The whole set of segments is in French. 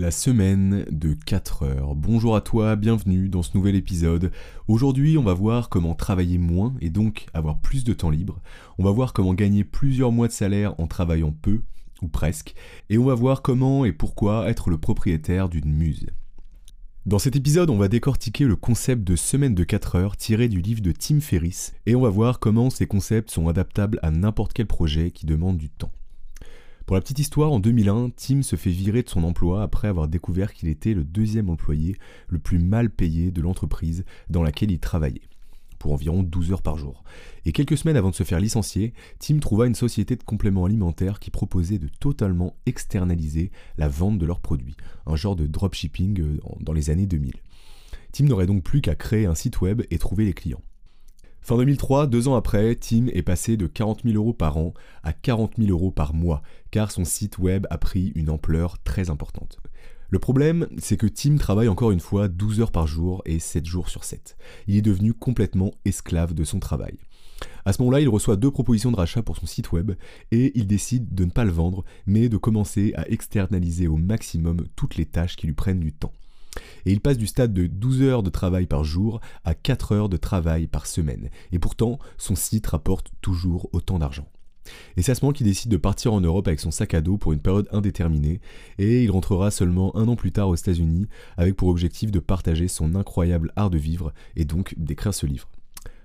La semaine de 4 heures. Bonjour à toi, bienvenue dans ce nouvel épisode. Aujourd'hui, on va voir comment travailler moins et donc avoir plus de temps libre. On va voir comment gagner plusieurs mois de salaire en travaillant peu ou presque. Et on va voir comment et pourquoi être le propriétaire d'une muse. Dans cet épisode, on va décortiquer le concept de semaine de 4 heures tiré du livre de Tim Ferriss et on va voir comment ces concepts sont adaptables à n'importe quel projet qui demande du temps. Pour la petite histoire, en 2001, Tim se fait virer de son emploi après avoir découvert qu'il était le deuxième employé le plus mal payé de l'entreprise dans laquelle il travaillait, pour environ 12 heures par jour. Et quelques semaines avant de se faire licencier, Tim trouva une société de compléments alimentaires qui proposait de totalement externaliser la vente de leurs produits, un genre de dropshipping euh, dans les années 2000. Tim n'aurait donc plus qu'à créer un site web et trouver les clients. Fin 2003, deux ans après, Tim est passé de 40 000 euros par an à 40 000 euros par mois, car son site web a pris une ampleur très importante. Le problème, c'est que Tim travaille encore une fois 12 heures par jour et 7 jours sur 7. Il est devenu complètement esclave de son travail. À ce moment-là, il reçoit deux propositions de rachat pour son site web et il décide de ne pas le vendre, mais de commencer à externaliser au maximum toutes les tâches qui lui prennent du temps et il passe du stade de 12 heures de travail par jour à 4 heures de travail par semaine. Et pourtant, son site rapporte toujours autant d'argent. Et c'est à ce moment qu'il décide de partir en Europe avec son sac à dos pour une période indéterminée, et il rentrera seulement un an plus tard aux États-Unis avec pour objectif de partager son incroyable art de vivre et donc d'écrire ce livre.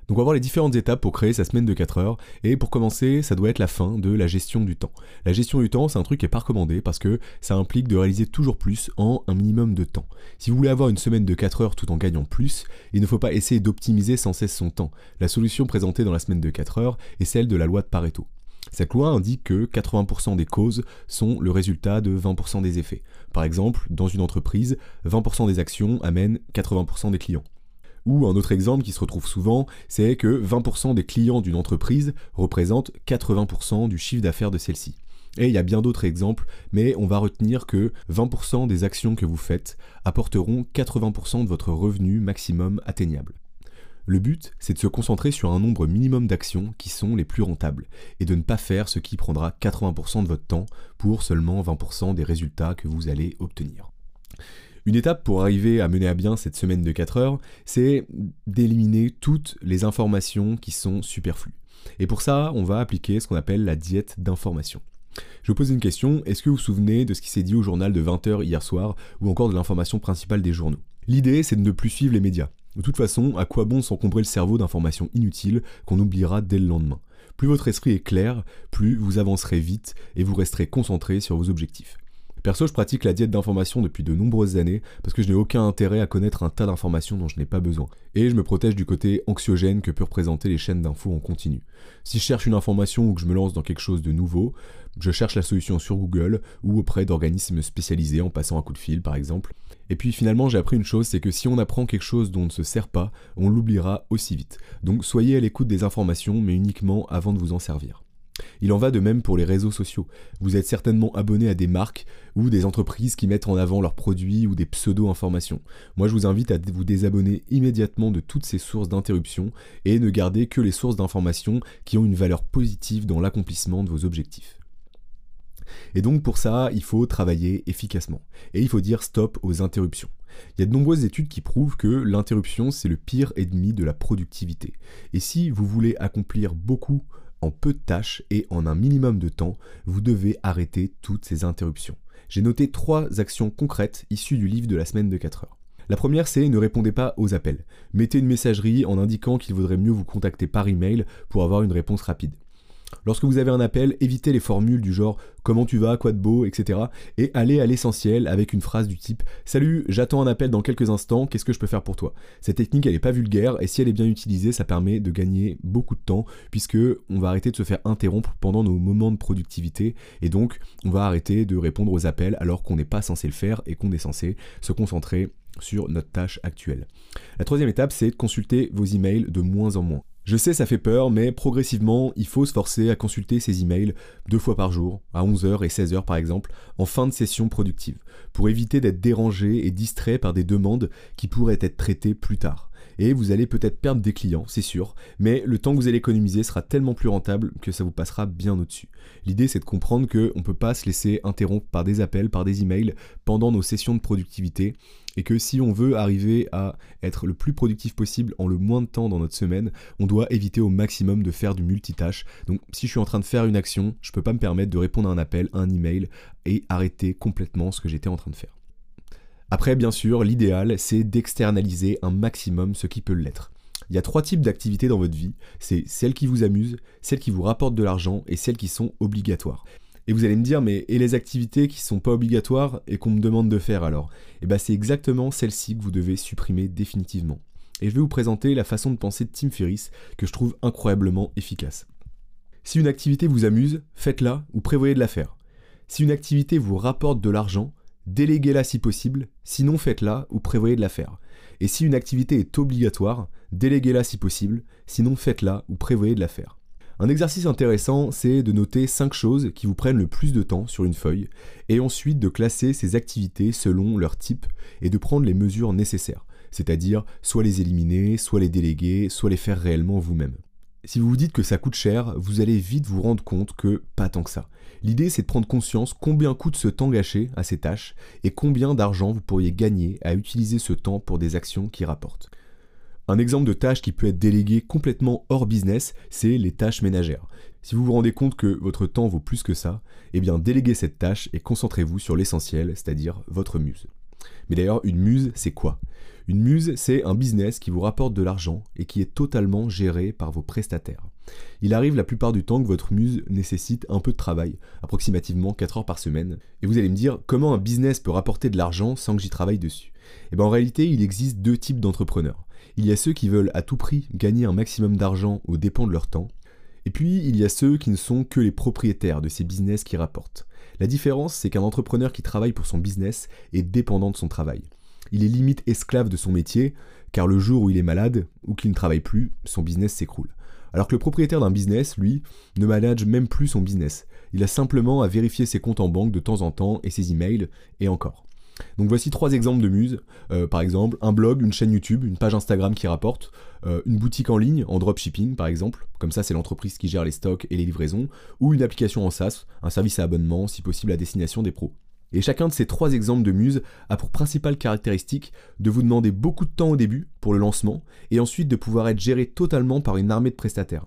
Donc on va voir les différentes étapes pour créer sa semaine de 4 heures. Et pour commencer, ça doit être la fin de la gestion du temps. La gestion du temps, c'est un truc qui est pas recommandé parce que ça implique de réaliser toujours plus en un minimum de temps. Si vous voulez avoir une semaine de 4 heures tout en gagnant plus, il ne faut pas essayer d'optimiser sans cesse son temps. La solution présentée dans la semaine de 4 heures est celle de la loi de Pareto. Cette loi indique que 80% des causes sont le résultat de 20% des effets. Par exemple, dans une entreprise, 20% des actions amènent 80% des clients. Ou un autre exemple qui se retrouve souvent, c'est que 20% des clients d'une entreprise représentent 80% du chiffre d'affaires de celle-ci. Et il y a bien d'autres exemples, mais on va retenir que 20% des actions que vous faites apporteront 80% de votre revenu maximum atteignable. Le but, c'est de se concentrer sur un nombre minimum d'actions qui sont les plus rentables, et de ne pas faire ce qui prendra 80% de votre temps pour seulement 20% des résultats que vous allez obtenir. Une étape pour arriver à mener à bien cette semaine de 4 heures, c'est d'éliminer toutes les informations qui sont superflues. Et pour ça, on va appliquer ce qu'on appelle la diète d'information. Je vous pose une question, est-ce que vous vous souvenez de ce qui s'est dit au journal de 20h hier soir, ou encore de l'information principale des journaux? L'idée, c'est de ne plus suivre les médias. De toute façon, à quoi bon s'encombrer le cerveau d'informations inutiles qu'on oubliera dès le lendemain? Plus votre esprit est clair, plus vous avancerez vite et vous resterez concentré sur vos objectifs. Perso, je pratique la diète d'information depuis de nombreuses années parce que je n'ai aucun intérêt à connaître un tas d'informations dont je n'ai pas besoin. Et je me protège du côté anxiogène que peuvent représenter les chaînes d'infos en continu. Si je cherche une information ou que je me lance dans quelque chose de nouveau, je cherche la solution sur Google ou auprès d'organismes spécialisés en passant un coup de fil par exemple. Et puis finalement j'ai appris une chose, c'est que si on apprend quelque chose dont on ne se sert pas, on l'oubliera aussi vite. Donc soyez à l'écoute des informations mais uniquement avant de vous en servir. Il en va de même pour les réseaux sociaux. Vous êtes certainement abonné à des marques ou des entreprises qui mettent en avant leurs produits ou des pseudo-informations. Moi, je vous invite à vous désabonner immédiatement de toutes ces sources d'interruption et ne garder que les sources d'informations qui ont une valeur positive dans l'accomplissement de vos objectifs. Et donc pour ça, il faut travailler efficacement. Et il faut dire stop aux interruptions. Il y a de nombreuses études qui prouvent que l'interruption, c'est le pire ennemi de la productivité. Et si vous voulez accomplir beaucoup peu de tâches et en un minimum de temps, vous devez arrêter toutes ces interruptions. J'ai noté trois actions concrètes issues du livre de la semaine de 4 heures. La première, c'est ne répondez pas aux appels. Mettez une messagerie en indiquant qu'il vaudrait mieux vous contacter par email pour avoir une réponse rapide. Lorsque vous avez un appel, évitez les formules du genre comment tu vas, quoi de beau, etc. Et allez à l'essentiel avec une phrase du type Salut, j'attends un appel dans quelques instants, qu'est-ce que je peux faire pour toi? Cette technique, elle n'est pas vulgaire et si elle est bien utilisée, ça permet de gagner beaucoup de temps puisque on va arrêter de se faire interrompre pendant nos moments de productivité et donc on va arrêter de répondre aux appels alors qu'on n'est pas censé le faire et qu'on est censé se concentrer sur notre tâche actuelle. La troisième étape, c'est de consulter vos emails de moins en moins. Je sais, ça fait peur, mais progressivement, il faut se forcer à consulter ses emails deux fois par jour, à 11h et 16h par exemple, en fin de session productive, pour éviter d'être dérangé et distrait par des demandes qui pourraient être traitées plus tard. Et vous allez peut-être perdre des clients, c'est sûr, mais le temps que vous allez économiser sera tellement plus rentable que ça vous passera bien au-dessus. L'idée c'est de comprendre qu'on ne peut pas se laisser interrompre par des appels, par des emails pendant nos sessions de productivité et que si on veut arriver à être le plus productif possible en le moins de temps dans notre semaine, on doit éviter au maximum de faire du multitâche. Donc si je suis en train de faire une action, je ne peux pas me permettre de répondre à un appel, à un email et arrêter complètement ce que j'étais en train de faire. Après, bien sûr, l'idéal, c'est d'externaliser un maximum ce qui peut l'être. Il y a trois types d'activités dans votre vie. C'est celles qui vous amusent, celles qui vous rapportent de l'argent et celles qui sont obligatoires. Et vous allez me dire, mais et les activités qui sont pas obligatoires et qu'on me demande de faire alors? Eh bien c'est exactement celles-ci que vous devez supprimer définitivement. Et je vais vous présenter la façon de penser de Tim Ferriss que je trouve incroyablement efficace. Si une activité vous amuse, faites-la ou prévoyez de la faire. Si une activité vous rapporte de l'argent, déléguez-la si possible, sinon faites-la ou prévoyez de la faire. Et si une activité est obligatoire, déléguez-la si possible, sinon faites-la ou prévoyez de la faire. Un exercice intéressant, c'est de noter 5 choses qui vous prennent le plus de temps sur une feuille, et ensuite de classer ces activités selon leur type et de prendre les mesures nécessaires, c'est-à-dire soit les éliminer, soit les déléguer, soit les faire réellement vous-même. Si vous vous dites que ça coûte cher, vous allez vite vous rendre compte que pas tant que ça. L'idée c'est de prendre conscience combien coûte ce temps gâché à ces tâches et combien d'argent vous pourriez gagner à utiliser ce temps pour des actions qui rapportent. Un exemple de tâche qui peut être déléguée complètement hors business, c'est les tâches ménagères. Si vous vous rendez compte que votre temps vaut plus que ça, eh bien déléguez cette tâche et concentrez-vous sur l'essentiel, c'est-à-dire votre muse. Mais d'ailleurs, une muse, c'est quoi? Une muse, c'est un business qui vous rapporte de l'argent et qui est totalement géré par vos prestataires. Il arrive la plupart du temps que votre muse nécessite un peu de travail, approximativement 4 heures par semaine, et vous allez me dire comment un business peut rapporter de l'argent sans que j'y travaille dessus? Eh bien en réalité, il existe deux types d'entrepreneurs. Il y a ceux qui veulent à tout prix gagner un maximum d'argent aux dépens de leur temps. Et puis, il y a ceux qui ne sont que les propriétaires de ces business qui rapportent. La différence, c'est qu'un entrepreneur qui travaille pour son business est dépendant de son travail. Il est limite esclave de son métier, car le jour où il est malade ou qu'il ne travaille plus, son business s'écroule. Alors que le propriétaire d'un business, lui, ne manage même plus son business. Il a simplement à vérifier ses comptes en banque de temps en temps et ses emails, et encore. Donc voici trois exemples de muses. Euh, par exemple, un blog, une chaîne YouTube, une page Instagram qui rapporte, euh, une boutique en ligne en dropshipping par exemple, comme ça c'est l'entreprise qui gère les stocks et les livraisons, ou une application en SaaS, un service à abonnement si possible à destination des pros. Et chacun de ces trois exemples de muses a pour principale caractéristique de vous demander beaucoup de temps au début pour le lancement et ensuite de pouvoir être géré totalement par une armée de prestataires.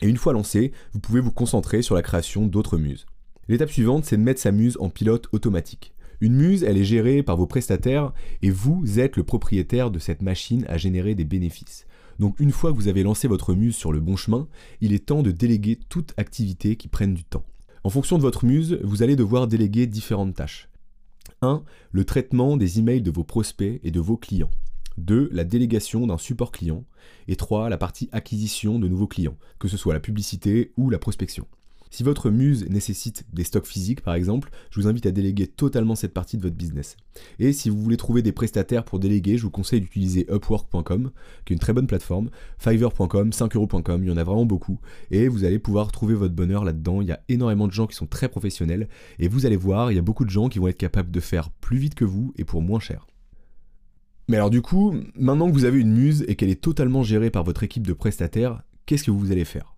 Et une fois lancé, vous pouvez vous concentrer sur la création d'autres muses. L'étape suivante, c'est de mettre sa muse en pilote automatique. Une muse, elle est gérée par vos prestataires et vous êtes le propriétaire de cette machine à générer des bénéfices. Donc une fois que vous avez lancé votre muse sur le bon chemin, il est temps de déléguer toute activité qui prenne du temps. En fonction de votre muse, vous allez devoir déléguer différentes tâches. 1. Le traitement des emails de vos prospects et de vos clients. 2. La délégation d'un support client. Et 3. La partie acquisition de nouveaux clients, que ce soit la publicité ou la prospection. Si votre muse nécessite des stocks physiques par exemple, je vous invite à déléguer totalement cette partie de votre business. Et si vous voulez trouver des prestataires pour déléguer, je vous conseille d'utiliser upwork.com, qui est une très bonne plateforme, fiverr.com, 5euros.com, il y en a vraiment beaucoup, et vous allez pouvoir trouver votre bonheur là-dedans. Il y a énormément de gens qui sont très professionnels, et vous allez voir, il y a beaucoup de gens qui vont être capables de faire plus vite que vous et pour moins cher. Mais alors du coup, maintenant que vous avez une muse et qu'elle est totalement gérée par votre équipe de prestataires, qu'est-ce que vous allez faire?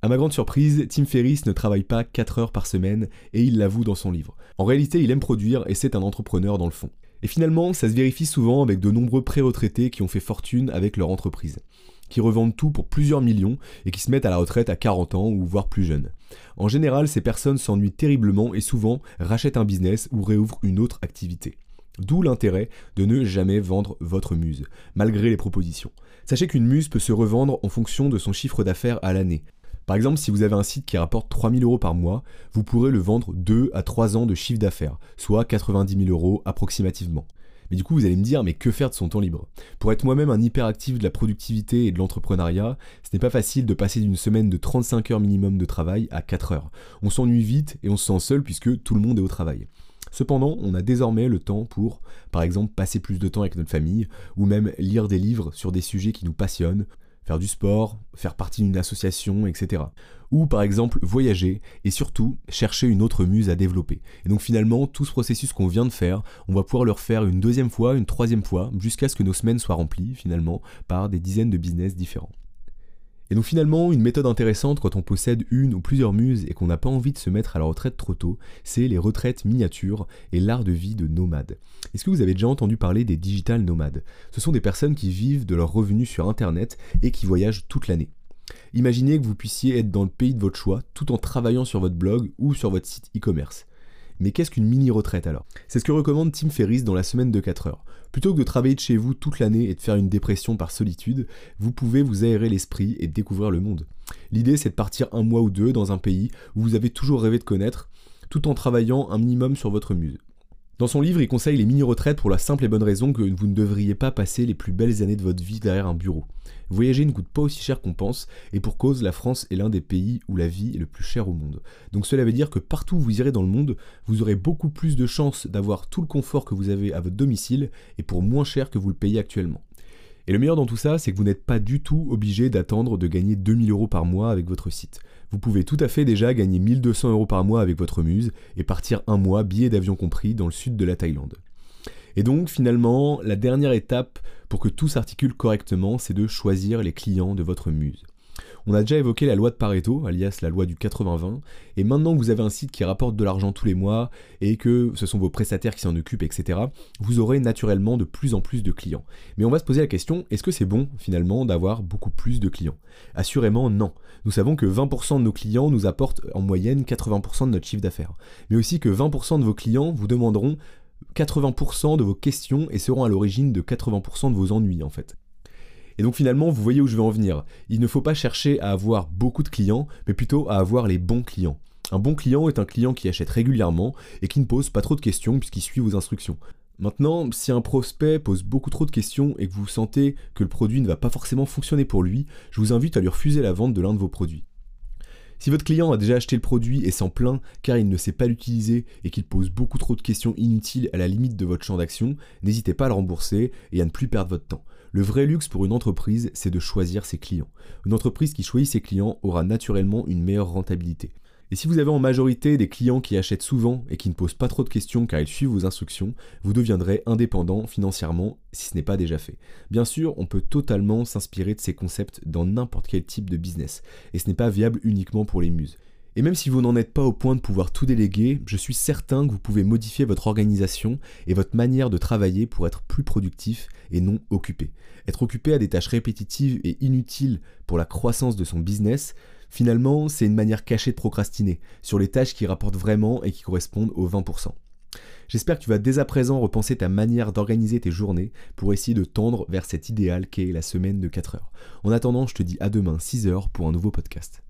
À ma grande surprise, Tim Ferriss ne travaille pas 4 heures par semaine et il l'avoue dans son livre. En réalité, il aime produire et c'est un entrepreneur dans le fond. Et finalement, ça se vérifie souvent avec de nombreux pré-retraités qui ont fait fortune avec leur entreprise, qui revendent tout pour plusieurs millions et qui se mettent à la retraite à 40 ans ou voire plus jeunes. En général, ces personnes s'ennuient terriblement et souvent rachètent un business ou réouvrent une autre activité. D'où l'intérêt de ne jamais vendre votre muse, malgré les propositions. Sachez qu'une muse peut se revendre en fonction de son chiffre d'affaires à l'année. Par exemple, si vous avez un site qui rapporte 3000 euros par mois, vous pourrez le vendre 2 à 3 ans de chiffre d'affaires, soit 90 000 euros approximativement. Mais du coup, vous allez me dire, mais que faire de son temps libre? Pour être moi-même un hyperactif de la productivité et de l'entrepreneuriat, ce n'est pas facile de passer d'une semaine de 35 heures minimum de travail à 4 heures. On s'ennuie vite et on se sent seul puisque tout le monde est au travail. Cependant, on a désormais le temps pour, par exemple, passer plus de temps avec notre famille, ou même lire des livres sur des sujets qui nous passionnent, faire du sport, faire partie d'une association, etc. Ou par exemple voyager et surtout chercher une autre muse à développer. Et donc finalement, tout ce processus qu'on vient de faire, on va pouvoir le refaire une deuxième fois, une troisième fois, jusqu'à ce que nos semaines soient remplies finalement par des dizaines de business différents. Et donc finalement, une méthode intéressante quand on possède une ou plusieurs muses et qu'on n'a pas envie de se mettre à la retraite trop tôt, c'est les retraites miniatures et l'art de vie de nomade. Est-ce que vous avez déjà entendu parler des digital nomades? Ce sont des personnes qui vivent de leurs revenus sur Internet et qui voyagent toute l'année. Imaginez que vous puissiez être dans le pays de votre choix tout en travaillant sur votre blog ou sur votre site e-commerce. Mais qu'est-ce qu'une mini-retraite alors? C'est ce que recommande Tim Ferriss dans la semaine de 4 heures. Plutôt que de travailler de chez vous toute l'année et de faire une dépression par solitude, vous pouvez vous aérer l'esprit et découvrir le monde. L'idée c'est de partir un mois ou deux dans un pays où vous avez toujours rêvé de connaître, tout en travaillant un minimum sur votre muse. Dans son livre, il conseille les mini-retraites pour la simple et bonne raison que vous ne devriez pas passer les plus belles années de votre vie derrière un bureau. Voyager ne coûte pas aussi cher qu'on pense, et pour cause, la France est l'un des pays où la vie est le plus cher au monde. Donc cela veut dire que partout où vous irez dans le monde, vous aurez beaucoup plus de chances d'avoir tout le confort que vous avez à votre domicile, et pour moins cher que vous le payez actuellement. Et le meilleur dans tout ça, c'est que vous n'êtes pas du tout obligé d'attendre de gagner 2000 euros par mois avec votre site. Vous pouvez tout à fait déjà gagner 1200 euros par mois avec votre muse et partir un mois, billet d'avion compris, dans le sud de la Thaïlande. Et donc finalement, la dernière étape pour que tout s'articule correctement, c'est de choisir les clients de votre muse. On a déjà évoqué la loi de Pareto, alias la loi du 80-20, et maintenant que vous avez un site qui rapporte de l'argent tous les mois et que ce sont vos prestataires qui s'en occupent, etc., vous aurez naturellement de plus en plus de clients. Mais on va se poser la question, est-ce que c'est bon finalement d'avoir beaucoup plus de clients? Assurément non. Nous savons que 20% de nos clients nous apportent en moyenne 80% de notre chiffre d'affaires, mais aussi que 20% de vos clients vous demanderont 80% de vos questions et seront à l'origine de 80% de vos ennuis en fait. Et donc finalement, vous voyez où je veux en venir. Il ne faut pas chercher à avoir beaucoup de clients, mais plutôt à avoir les bons clients. Un bon client est un client qui achète régulièrement et qui ne pose pas trop de questions puisqu'il suit vos instructions. Maintenant, si un prospect pose beaucoup trop de questions et que vous sentez que le produit ne va pas forcément fonctionner pour lui, je vous invite à lui refuser la vente de l'un de vos produits. Si votre client a déjà acheté le produit et s'en plaint car il ne sait pas l'utiliser et qu'il pose beaucoup trop de questions inutiles à la limite de votre champ d'action, n'hésitez pas à le rembourser et à ne plus perdre votre temps. Le vrai luxe pour une entreprise, c'est de choisir ses clients. Une entreprise qui choisit ses clients aura naturellement une meilleure rentabilité. Et si vous avez en majorité des clients qui achètent souvent et qui ne posent pas trop de questions car ils suivent vos instructions, vous deviendrez indépendant financièrement si ce n'est pas déjà fait. Bien sûr, on peut totalement s'inspirer de ces concepts dans n'importe quel type de business, et ce n'est pas viable uniquement pour les muses. Et même si vous n'en êtes pas au point de pouvoir tout déléguer, je suis certain que vous pouvez modifier votre organisation et votre manière de travailler pour être plus productif et non occupé. Être occupé à des tâches répétitives et inutiles pour la croissance de son business, finalement, c'est une manière cachée de procrastiner sur les tâches qui rapportent vraiment et qui correspondent aux 20%. J'espère que tu vas dès à présent repenser ta manière d'organiser tes journées pour essayer de tendre vers cet idéal qu'est la semaine de 4 heures. En attendant, je te dis à demain 6 heures pour un nouveau podcast.